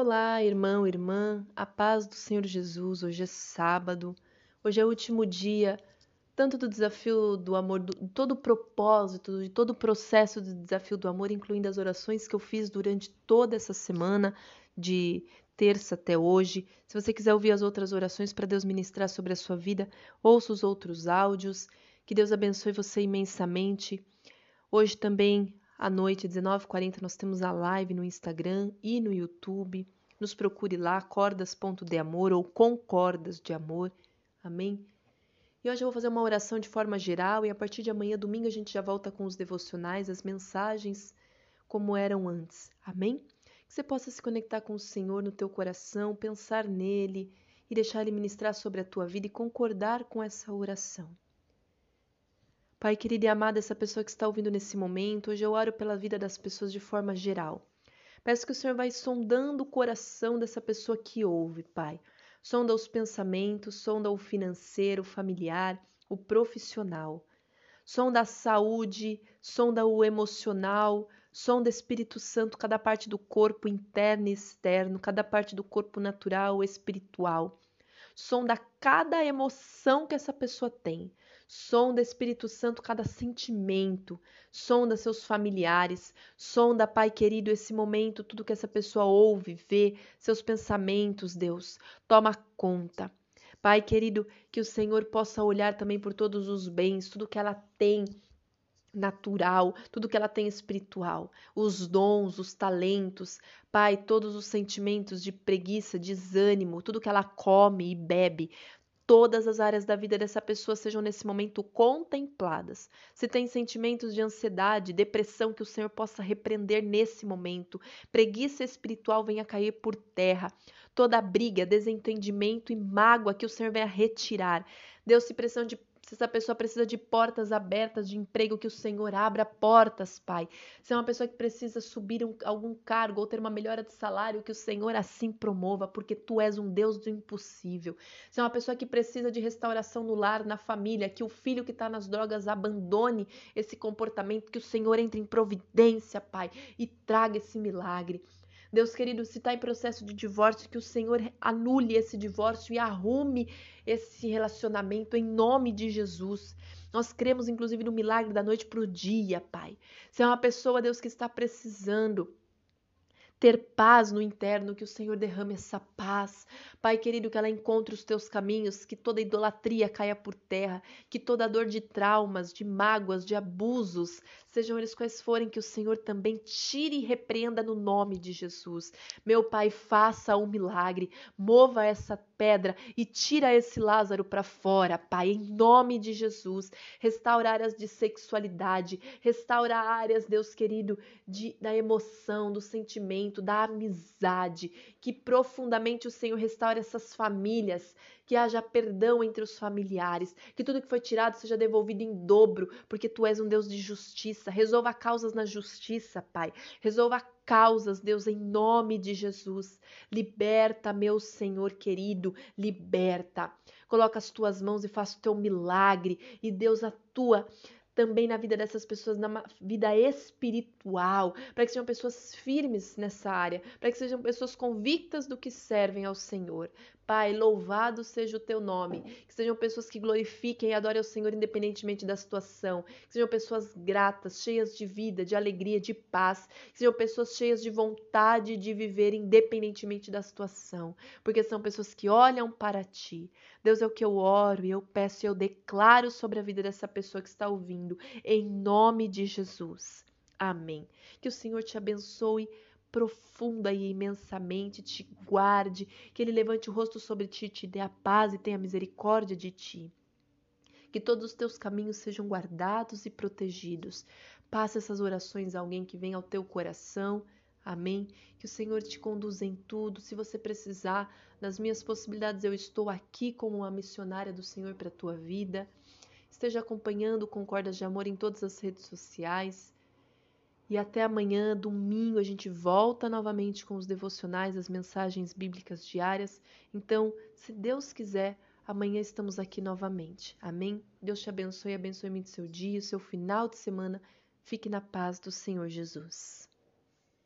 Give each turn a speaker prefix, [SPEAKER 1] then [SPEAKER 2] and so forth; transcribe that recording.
[SPEAKER 1] Olá, irmão, irmã, a paz do Senhor Jesus. Hoje é sábado, hoje é o último dia, tanto do desafio do amor, do todo o propósito, de todo o processo do desafio do amor, incluindo as orações que eu fiz durante toda essa semana, de terça até hoje. Se você quiser ouvir as outras orações para Deus ministrar sobre a sua vida, ouça os outros áudios. Que Deus abençoe você imensamente. Hoje também à noite, 19h40, nós temos a live no Instagram e no YouTube. Nos procure lá, cordas.de amor ou concordas de amor. Amém? E hoje eu vou fazer uma oração de forma geral e a partir de amanhã, domingo, a gente já volta com os devocionais, as mensagens como eram antes. Amém? Que você possa se conectar com o Senhor no teu coração, pensar nele e deixar ele ministrar sobre a tua vida e concordar com essa oração. Pai querido e amado, essa pessoa que está ouvindo nesse momento, hoje eu oro pela vida das pessoas de forma geral. Peço que o Senhor vai sondando o coração dessa pessoa que ouve, Pai. Sonda os pensamentos, sonda o financeiro, o familiar, o profissional. Sonda a saúde, sonda o emocional, sonda Espírito Santo, cada parte do corpo interno e externo, cada parte do corpo natural, espiritual. Sonda cada emoção que essa pessoa tem. Sonda Espírito Santo cada sentimento, sonda seus familiares, sonda, Pai querido, esse momento, tudo que essa pessoa ouve, vê, seus pensamentos, Deus, toma conta. Pai querido, que o Senhor possa olhar também por todos os bens, tudo que ela tem natural, tudo que ela tem espiritual, os dons, os talentos, Pai, todos os sentimentos de preguiça, desânimo, tudo que ela come e bebe, todas as áreas da vida dessa pessoa sejam nesse momento contempladas. Se tem sentimentos de ansiedade, depressão, que o Senhor possa repreender nesse momento. Preguiça espiritual venha cair por terra. Toda briga, desentendimento e mágoa que o Senhor venha retirar. Deus, se pressão de se essa pessoa precisa de portas abertas de emprego, que o Senhor abra portas, Pai. Se é uma pessoa que precisa subir um, algum cargo ou ter uma melhora de salário, que o Senhor assim promova, porque Tu és um Deus do impossível. Se é uma pessoa que precisa de restauração no lar, na família, que o filho que está nas drogas abandone esse comportamento, que o Senhor entre em providência, Pai, e traga esse milagre. Deus querido, se está em processo de divórcio, que o Senhor anule esse divórcio e arrume esse relacionamento em nome de Jesus. Nós cremos, inclusive, no milagre da noite para o dia, Pai. Se é uma pessoa, Deus, que está precisando ter paz no interno, que o Senhor derrame essa paz. Pai querido, que ela encontre os teus caminhos, que toda idolatria caia por terra, que toda dor de traumas, de mágoas, de abusos, sejam eles quais forem, que o Senhor também tire e repreenda no nome de Jesus. Meu Pai, faça um milagre, mova essa pedra e tira esse Lázaro para fora, Pai, em nome de Jesus. Restaura áreas de sexualidade, restaura áreas, Deus querido, de, da emoção, do sentimento da amizade, que profundamente o Senhor restaure essas famílias, que haja perdão entre os familiares, que tudo que foi tirado seja devolvido em dobro, porque tu és um Deus de justiça. Resolva causas na justiça, Pai. Resolva causas, Deus, em nome de Jesus. Liberta, meu Senhor querido, liberta. Coloca as tuas mãos e faça o teu milagre, e Deus atua também na vida dessas pessoas, na vida espiritual, para que sejam pessoas firmes nessa área, para que sejam pessoas convictas do que servem ao Senhor. Pai, louvado seja o teu nome. Que sejam pessoas que glorifiquem e adorem ao Senhor independentemente da situação. Que sejam pessoas gratas, cheias de vida, de alegria, de paz. Que sejam pessoas cheias de vontade de viver independentemente da situação. Porque são pessoas que olham para ti. Deus é o que eu oro e eu peço e eu declaro sobre a vida dessa pessoa que está ouvindo. Em nome de Jesus. Amém. Que o Senhor te abençoe profunda e imensamente te guarde, que Ele levante o rosto sobre ti, te dê a paz e tenha misericórdia de ti. Que todos os teus caminhos sejam guardados e protegidos. Passe essas orações a alguém que vem ao teu coração. Amém. Que o Senhor te conduza em tudo. Se você precisar das minhas possibilidades, eu estou aqui como uma missionária do Senhor para a tua vida. Esteja acompanhando Concordas de Amor em todas as redes sociais. E até amanhã, domingo, a gente volta novamente com os devocionais, as mensagens bíblicas diárias. Então, se Deus quiser, amanhã estamos aqui novamente. Amém? Deus te abençoe, abençoe muito seu dia, seu final de semana. Fique na paz do Senhor Jesus.